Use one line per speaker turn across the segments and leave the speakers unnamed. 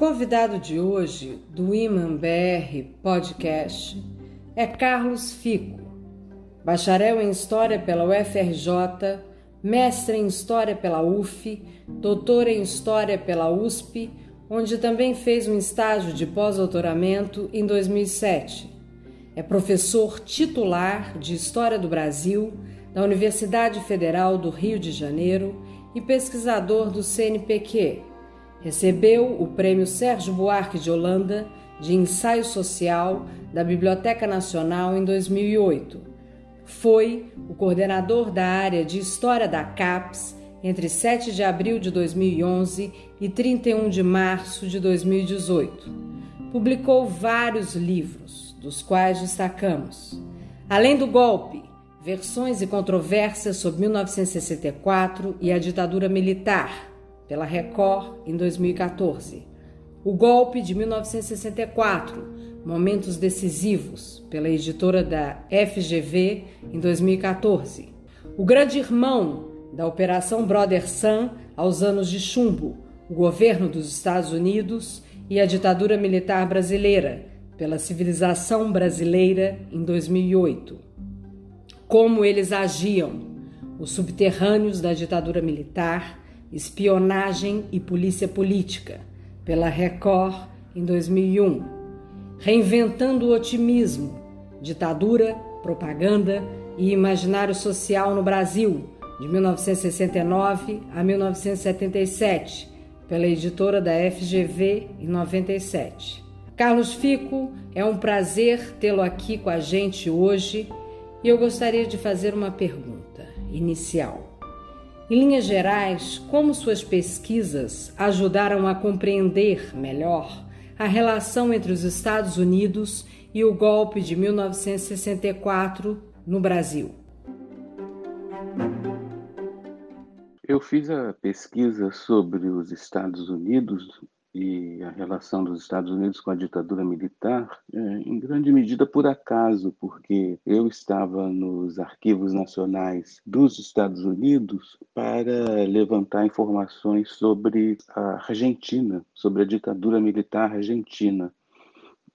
Convidado de hoje do Iman BR Podcast é Carlos Fico, bacharel em História pela UFRJ, mestre em História pela UF, doutor em História pela USP onde também fez um estágio de pós-doutoramento em 2007. É professor titular de História do Brasil da Universidade Federal do Rio de Janeiro e pesquisador do CNPq. Recebeu o Prêmio Sérgio Buarque de Holanda de Ensaio Social da Biblioteca Nacional em 2008. Foi o coordenador da área de História da CAPES entre 7 de abril de 2011 e 31 de março de 2018. Publicou vários livros, dos quais destacamos Além do Golpe, Versões e Controvérsias sobre 1964 e a Ditadura Militar, pela Record, em 2014. O Golpe de 1964, Momentos Decisivos, pela editora da FGV, em 2014. O Grande Irmão, da Operação Brother Sun aos anos de chumbo, o governo dos Estados Unidos e a ditadura militar brasileira, pela civilização brasileira em 2008. Como eles agiam, os subterrâneos da ditadura militar, espionagem e polícia política, pela Record em 2001. Reinventando o otimismo, ditadura, propaganda e imaginário social no Brasil de 1969 a 1977, pela editora da FGV em 97. Carlos Fico, é um prazer tê-lo aqui com a gente hoje e eu gostaria de fazer uma pergunta inicial. Em linhas gerais, como suas pesquisas ajudaram a compreender melhor a relação entre os Estados Unidos e o golpe de 1964 no Brasil?
Eu fiz a pesquisa sobre os Estados Unidos e a relação dos Estados Unidos com a ditadura militar, é, em grande medida por acaso, porque eu estava nos arquivos nacionais dos Estados Unidos para levantar informações sobre a Argentina, sobre a ditadura militar argentina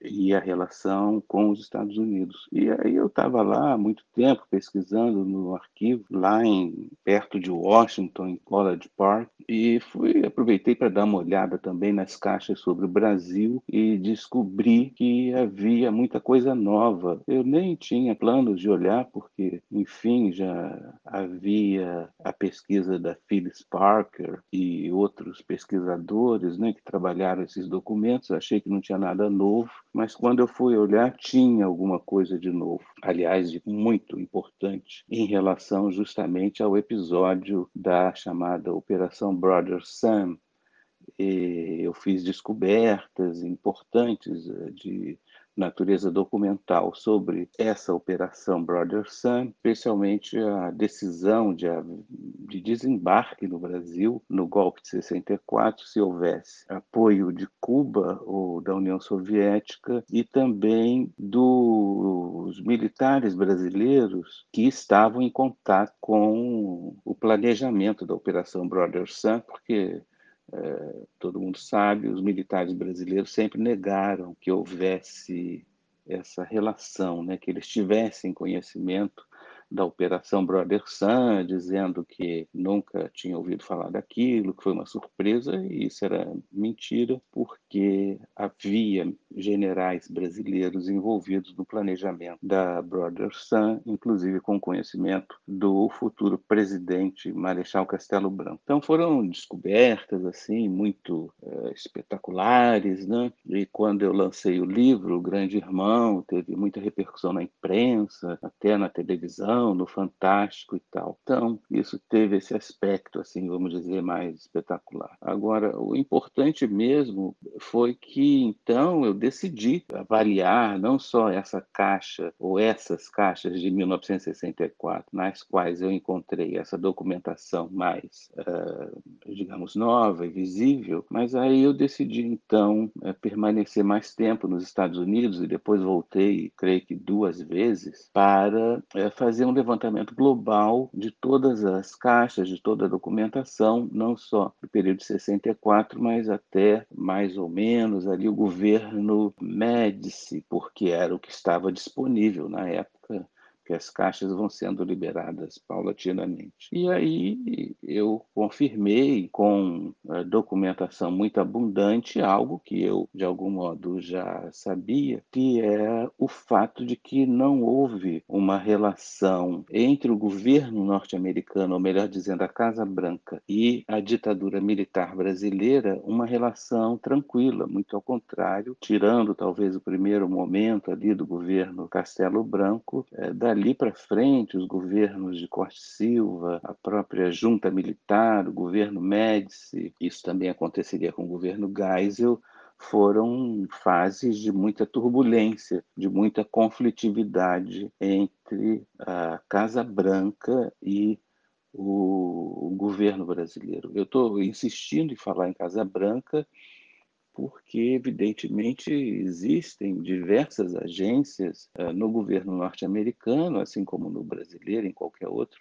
e a relação com os Estados Unidos. E aí eu estava lá há muito tempo pesquisando no arquivo, lá em perto de Washington, em College Park, e fui aproveitei para dar uma olhada também nas caixas sobre o Brasil e descobri que havia muita coisa nova. Eu nem tinha planos de olhar porque, enfim, já havia a pesquisa da Phyllis Parker e outros pesquisadores, né, que trabalharam esses documentos. Achei que não tinha nada novo mas quando eu fui olhar, tinha alguma coisa de novo. Aliás, muito importante em relação justamente ao episódio da chamada Operação Brother Sam. E eu fiz descobertas importantes eh, de natureza documental sobre essa operação Brother Sun, especialmente a decisão de, de desembarque no Brasil no golpe de 64, se houvesse apoio de Cuba ou da União Soviética e também dos militares brasileiros que estavam em contato com o planejamento da operação Brother Sun, porque é, todo mundo sabe, os militares brasileiros sempre negaram que houvesse essa relação, né, que eles tivessem conhecimento da Operação Brother Sun, dizendo que nunca tinha ouvido falar daquilo, que foi uma surpresa, e isso era mentira, porque havia generais brasileiros envolvidos no planejamento da Brother Sun, inclusive com conhecimento do futuro presidente Marechal Castelo Branco. Então foram descobertas assim muito uh, espetaculares, né? E quando eu lancei o livro, o Grande Irmão, teve muita repercussão na imprensa, até na televisão, no Fantástico e tal. Então isso teve esse aspecto assim, vamos dizer, mais espetacular. Agora o importante mesmo foi que então eu decidi avaliar não só essa caixa ou essas caixas de 1964, nas quais eu encontrei essa documentação mais, uh, digamos, nova e visível, mas aí eu decidi então uh, permanecer mais tempo nos Estados Unidos e depois voltei, creio que duas vezes, para uh, fazer um levantamento global de todas as caixas, de toda a documentação, não só do período de 64, mas até mais ou menos ali o governo Médici, porque era o que estava disponível na época que as caixas vão sendo liberadas paulatinamente. E aí eu confirmei com eh, documentação muito abundante algo que eu, de algum modo, já sabia, que é o fato de que não houve uma relação entre o governo norte-americano, ou melhor dizendo, a Casa Branca, e a ditadura militar brasileira, uma relação tranquila, muito ao contrário, tirando talvez o primeiro momento ali do governo Castelo Branco, é, da dali para frente, os governos de Costa Silva, a própria junta militar, o governo Médici, isso também aconteceria com o governo Geisel, foram fases de muita turbulência, de muita conflitividade entre a Casa Branca e o, o governo brasileiro. Eu estou insistindo em falar em Casa Branca porque, evidentemente, existem diversas agências uh, no governo norte-americano, assim como no brasileiro, em qualquer outro,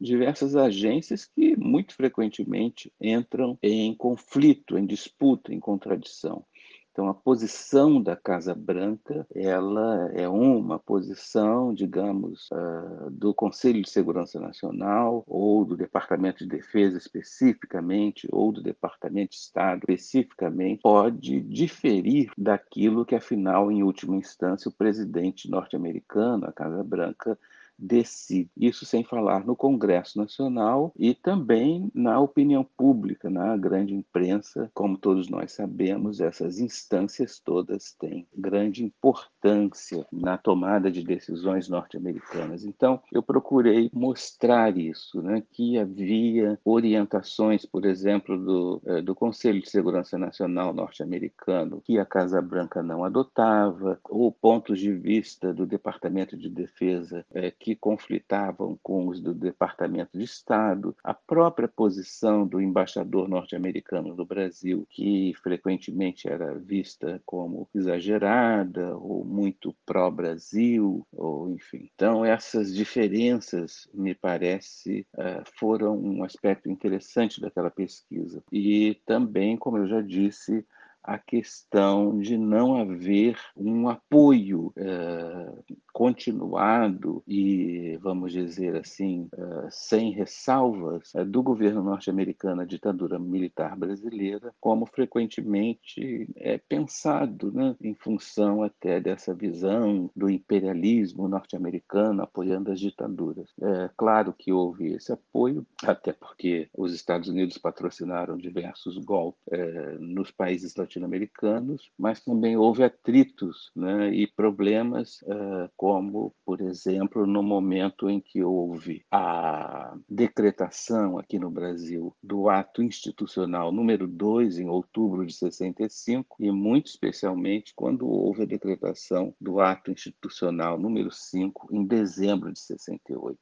diversas agências que muito frequentemente entram em conflito, em disputa, em contradição. Então, a posição da Casa Branca ela é uma posição, digamos, uh, do Conselho de Segurança Nacional ou do Departamento de Defesa especificamente ou do Departamento de Estado especificamente pode diferir daquilo que, afinal, em última instância, o presidente norte-americano, a Casa Branca, decide. Isso sem falar no Congresso Nacional e também na opinião pública, na grande imprensa. Como todos nós sabemos, essas instâncias todas têm grande importância na tomada de decisões norte-americanas. Então, eu procurei mostrar isso, né, que havia orientações, por exemplo, do, eh, do Conselho de Segurança Nacional norte-americano que a Casa Branca não adotava, ou pontos de vista do Departamento de Defesa eh, que conflitavam com os do Departamento de Estado, a própria posição do embaixador norte-americano no Brasil, que frequentemente era vista como exagerada ou muito pró-Brasil, ou enfim. Então, essas diferenças, me parece, eh, foram um aspecto interessante daquela pesquisa. E também, como eu já disse, a questão de não haver um apoio eh, continuado e, vamos dizer assim, uh, sem ressalvas uh, do governo norte-americano à ditadura militar brasileira, como frequentemente é pensado, né, em função até dessa visão do imperialismo norte-americano apoiando as ditaduras. É claro que houve esse apoio, até porque os Estados Unidos patrocinaram diversos golpes é, nos países latino-americanos, mas também houve atritos né, e problemas uh, como, por exemplo, no momento em que houve a decretação aqui no Brasil do ato institucional número 2, em outubro de 65, e muito especialmente quando houve a decretação do ato institucional número 5, em dezembro de 68.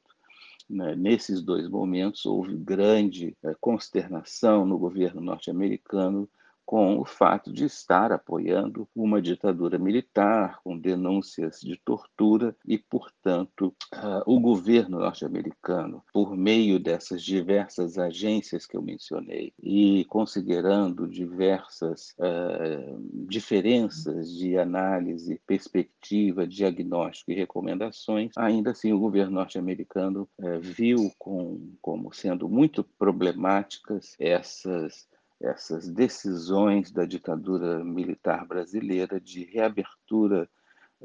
Né, nesses dois momentos houve grande eh, consternação no governo norte-americano com o fato de estar apoiando uma ditadura militar, com denúncias de tortura, e, portanto, uh, o governo norte-americano, por meio dessas diversas agências que eu mencionei, e considerando diversas uh, diferenças de análise, perspectiva, diagnóstico e recomendações, ainda assim o governo norte-americano uh, viu com, como sendo muito problemáticas essas essas decisões da ditadura militar brasileira de reabertura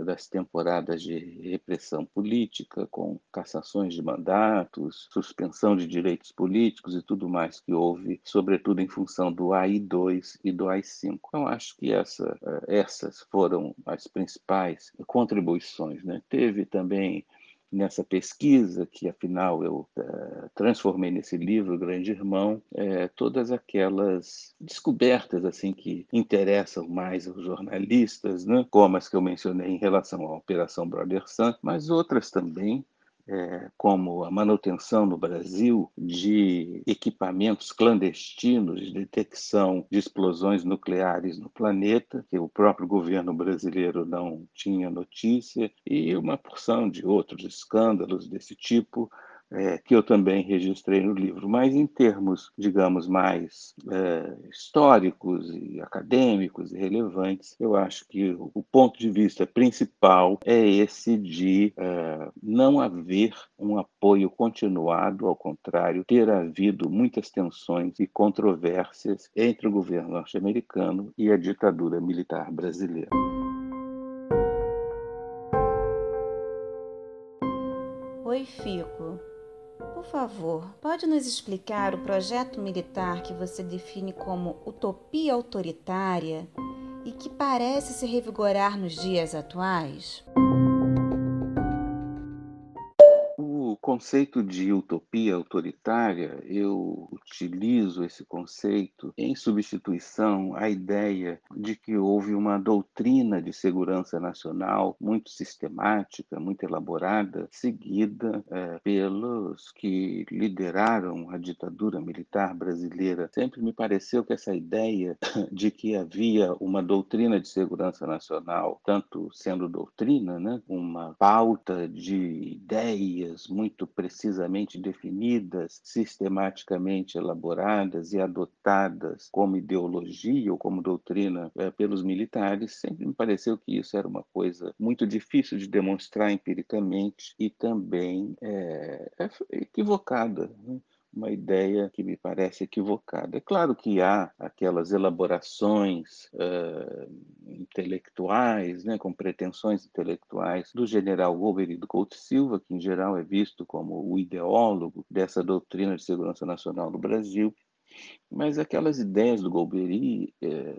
das temporadas de repressão política, com cassações de mandatos, suspensão de direitos políticos e tudo mais que houve, sobretudo em função do AI-2 e do AI-5. Então, acho que essa, eh, essas foram as principais contribuições. Né? Teve também nessa pesquisa, que afinal eu uh, transformei nesse livro, Grande Irmão, é, todas aquelas descobertas assim que interessam mais aos jornalistas, né? como as que eu mencionei em relação à Operação Brother Sun, mas outras também é, como a manutenção no Brasil de equipamentos clandestinos de detecção de explosões nucleares no planeta, que o próprio governo brasileiro não tinha notícia, e uma porção de outros escândalos desse tipo é, que eu também registrei no livro, mas em termos, digamos, mais é, históricos e acadêmicos e relevantes, eu acho que o ponto de vista principal é esse de é, não haver um apoio continuado, ao contrário, ter havido muitas tensões e controvérsias entre o governo norte-americano e a ditadura militar brasileira.
Oi, Fico. Por favor, pode nos explicar o projeto militar que você define como utopia autoritária e que parece se revigorar nos dias atuais?
Conceito de utopia autoritária, eu utilizo esse conceito em substituição à ideia de que houve uma doutrina de segurança nacional muito sistemática, muito elaborada, seguida é, pelos que lideraram a ditadura militar brasileira. Sempre me pareceu que essa ideia de que havia uma doutrina de segurança nacional, tanto sendo doutrina, né, uma pauta de ideias muito muito precisamente definidas, sistematicamente elaboradas e adotadas como ideologia ou como doutrina é, pelos militares, sempre me pareceu que isso era uma coisa muito difícil de demonstrar empiricamente e também é, é equivocada. Né? Uma ideia que me parece equivocada. É claro que há aquelas elaborações uh, intelectuais, né, com pretensões intelectuais, do general Golbery Couto Silva, que em geral é visto como o ideólogo dessa doutrina de segurança nacional no Brasil, mas aquelas ideias do Golbery eh,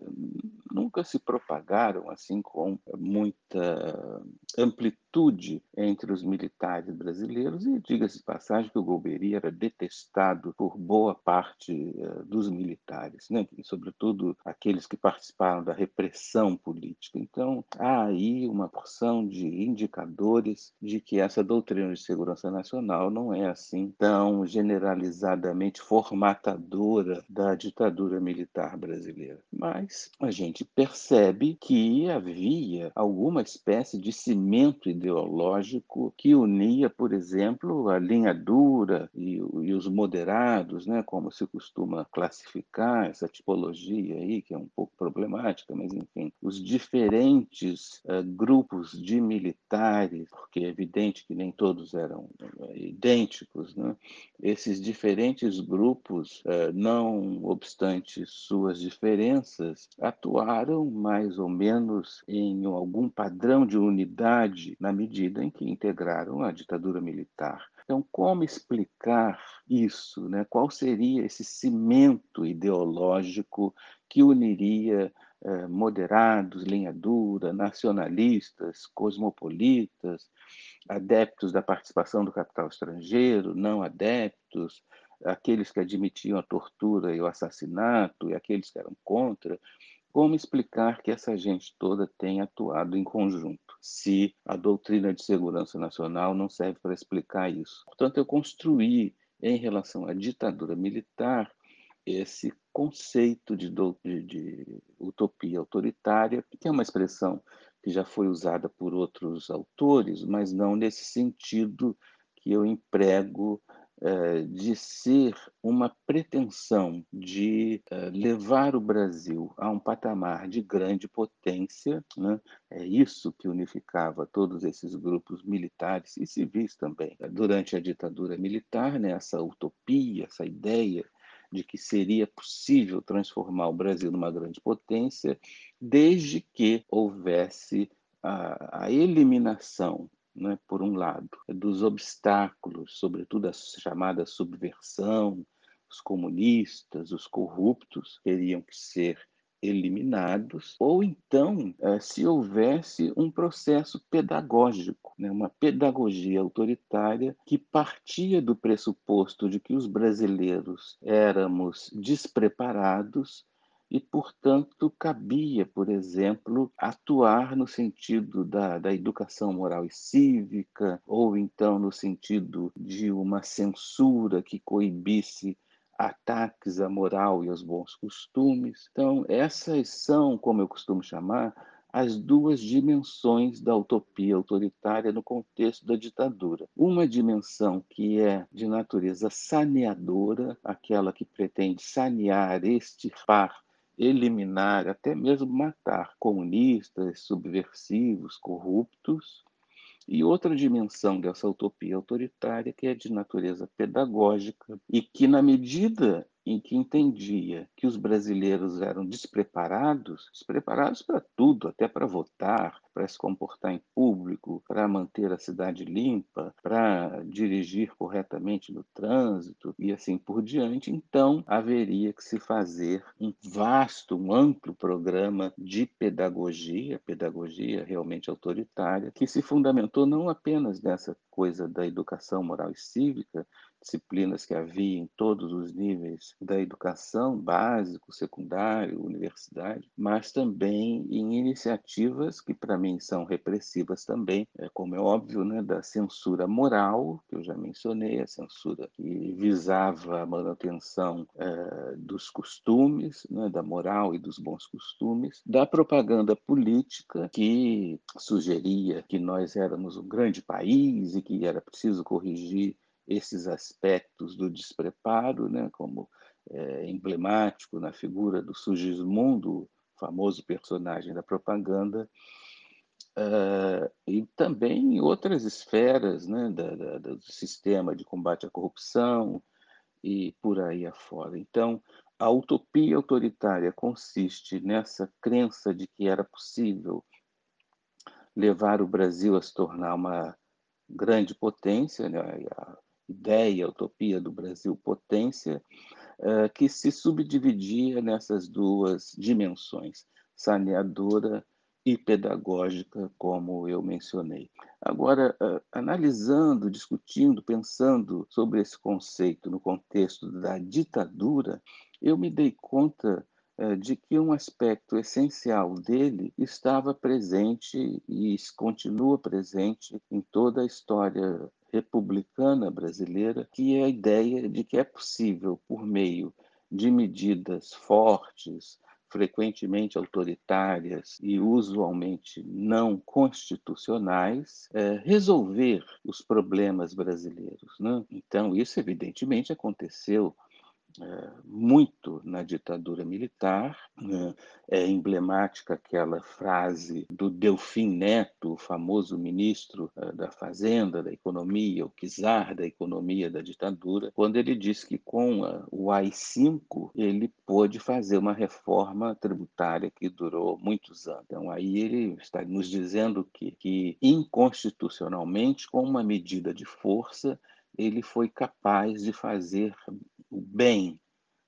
nunca se propagaram assim com muita amplitude entre os militares brasileiros e diga-se passagem que o Golbery era detestado por boa parte eh, dos militares, né? e sobretudo aqueles que participaram da repressão política. Então há aí uma porção de indicadores de que essa doutrina de segurança nacional não é assim tão generalizadamente formatadora da ditadura militar brasileira. Mas a gente percebe que havia alguma espécie de cimento ideológico que unia, por exemplo, a linha dura e, e os moderados, né, como se costuma classificar essa tipologia aí, que é um pouco problemática, mas enfim, os diferentes uh, grupos de militares, porque é evidente que nem todos eram uh, idênticos, né? esses diferentes grupos uh, não obstante suas diferenças, atuaram mais ou menos em algum padrão de unidade na medida em que integraram a ditadura militar. Então, como explicar isso? Né? Qual seria esse cimento ideológico que uniria eh, moderados, linha dura, nacionalistas, cosmopolitas, adeptos da participação do capital estrangeiro, não adeptos, aqueles que admitiam a tortura e o assassinato e aqueles que eram contra, como explicar que essa gente toda tem atuado em conjunto, se a doutrina de segurança nacional não serve para explicar isso? Portanto, eu construí, em relação à ditadura militar, esse conceito de, de, de, utopia autoritária, que é uma expressão que já foi usada por outros autores, mas não nesse sentido que eu emprego de ser uma pretensão de eh, levar o Brasil a um patamar de grande potência. Né? É isso que unificava todos esses grupos militares e civis também. Durante a ditadura militar, né, essa utopia, essa ideia de que seria possível transformar o Brasil numa grande potência, desde que houvesse a, a eliminação né, por um lado, dos obstáculos, sobretudo a chamada subversão, os comunistas, os corruptos teriam que ser eliminados, ou então eh, se houvesse um processo pedagógico, né, uma pedagogia autoritária que partia do pressuposto de que os brasileiros éramos despreparados e, portanto, cabia, por exemplo, atuar no sentido da, da educação moral e cívica, ou então no sentido de uma censura que coibisse ataques à moral e aos bons costumes. Então, essas são, como eu costumo chamar, as duas dimensões da utopia autoritária no contexto da ditadura. Uma dimensão que é de natureza saneadora, aquela que pretende sanear, extirpar eliminar, até mesmo matar comunistas, subversivos, corruptos. E outra dimensão dessa utopia autoritária, que é de natureza pedagógica, e que, na medida em que entendia que os brasileiros eram despreparados, despreparados para tudo, até para votar, para se comportar em público, para manter a cidade limpa, para dirigir corretamente no trânsito e assim por diante, então haveria que se fazer um vasto, um amplo programa de pedagogia, pedagogia realmente autoritária, que se fundamentou não apenas nessa coisa da educação moral e cívica, disciplinas que havia em todos os níveis da educação, básico, secundário, universidade, mas também em iniciativas que para mim são repressivas também, é, como é óbvio, né, da censura moral, que eu já mencionei, a censura que visava a manutenção é, dos costumes, né, da moral e dos bons costumes, da propaganda política que sugeria que nós éramos um grande país e que era preciso corrigir esses aspectos do despreparo, né, como é, emblemático na figura do Sugismundo, famoso personagem da propaganda, uh, e também em outras esferas né, da, da, do sistema de combate à corrupção e por aí afora. Então, a utopia autoritária consiste nessa crença de que era possível levar o Brasil a se tornar uma grande potência, né? a ideia, utopia do Brasil potência, eh, que se subdividia nessas duas dimensões, saneadora e pedagógica, como eu mencionei. Agora, eh, analisando, discutindo, pensando sobre esse conceito no contexto da ditadura, eu me dei conta eh, de que um aspecto essencial dele estava presente e continua presente em toda a história republicana brasileira, que é a ideia de que é possível, por meio de medidas fortes, frequentemente autoritárias e usualmente não constitucionais, é, resolver os problemas brasileiros. Né? Então, isso evidentemente aconteceu muito na ditadura militar. Né? É emblemática aquela frase do Delfim Neto, o famoso ministro é, da Fazenda, da Economia, o czar da economia da ditadura, quando ele diz que com o AI-5 ele pôde fazer uma reforma tributária que durou muitos anos. Então, aí ele está nos dizendo que, que inconstitucionalmente, com uma medida de força, ele foi capaz de fazer o bem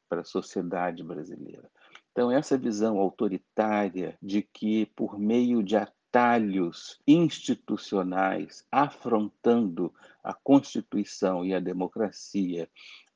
para a sociedade brasileira. Então, essa visão autoritária de que, por meio de atalhos institucionais, afrontando a Constituição e a democracia,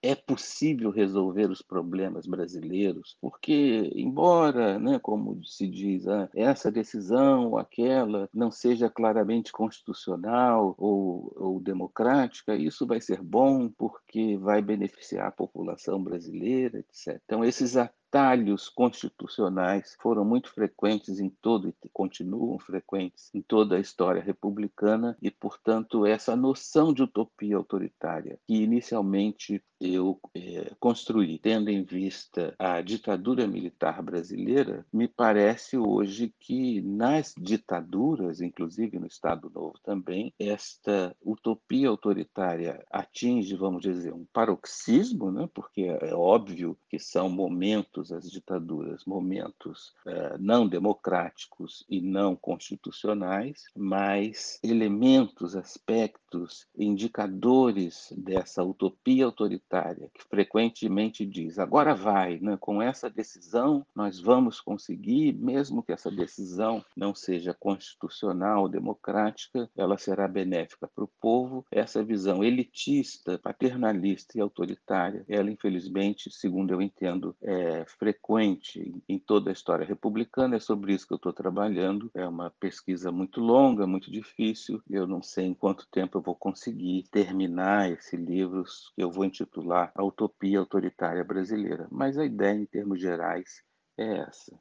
é possível resolver os problemas brasileiros, porque, embora, né, como se diz, ah, essa decisão ou aquela não seja claramente constitucional ou, ou democrática, isso vai ser bom porque vai beneficiar a população brasileira, etc. Então, esses atalhos constitucionais foram muito frequentes em todo e continuam frequentes em toda a história republicana e, portanto, essa noção de utopia autoritária que inicialmente eu é, construí, tendo em vista a ditadura militar brasileira, me parece hoje que nas ditaduras, inclusive no Estado Novo também, esta utopia autoritária atinge, vamos dizer, um paroxismo, né? porque é óbvio que são momentos, as ditaduras, momentos é, não democráticos e não constitucionais, mas elementos, aspectos, indicadores dessa utopia autoritária que frequentemente diz: agora vai, né? com essa decisão nós vamos conseguir, mesmo que essa decisão não seja constitucional, democrática, ela será benéfica para o povo. Essa visão elitista, paternalista e autoritária, ela infelizmente, segundo eu entendo, é frequente em toda a história republicana. É sobre isso que eu estou trabalhando. É uma pesquisa muito longa, muito difícil. Eu não sei em quanto tempo eu vou conseguir terminar esse livro que eu vou intitular a utopia autoritária brasileira, mas a ideia, em termos gerais, é essa.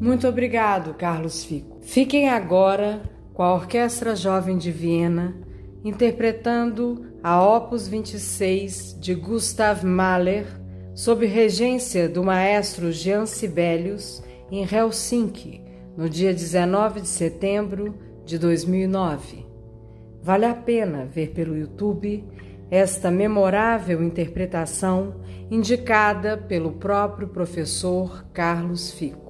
Muito obrigado, Carlos Fico. Fiquem agora com a Orquestra Jovem de Viena interpretando a Opus 26 de Gustav Mahler sob regência do maestro Jean Sibelius em Helsinki, no dia 19 de setembro de 2009. Vale a pena ver pelo YouTube esta memorável interpretação indicada pelo próprio professor Carlos Fico.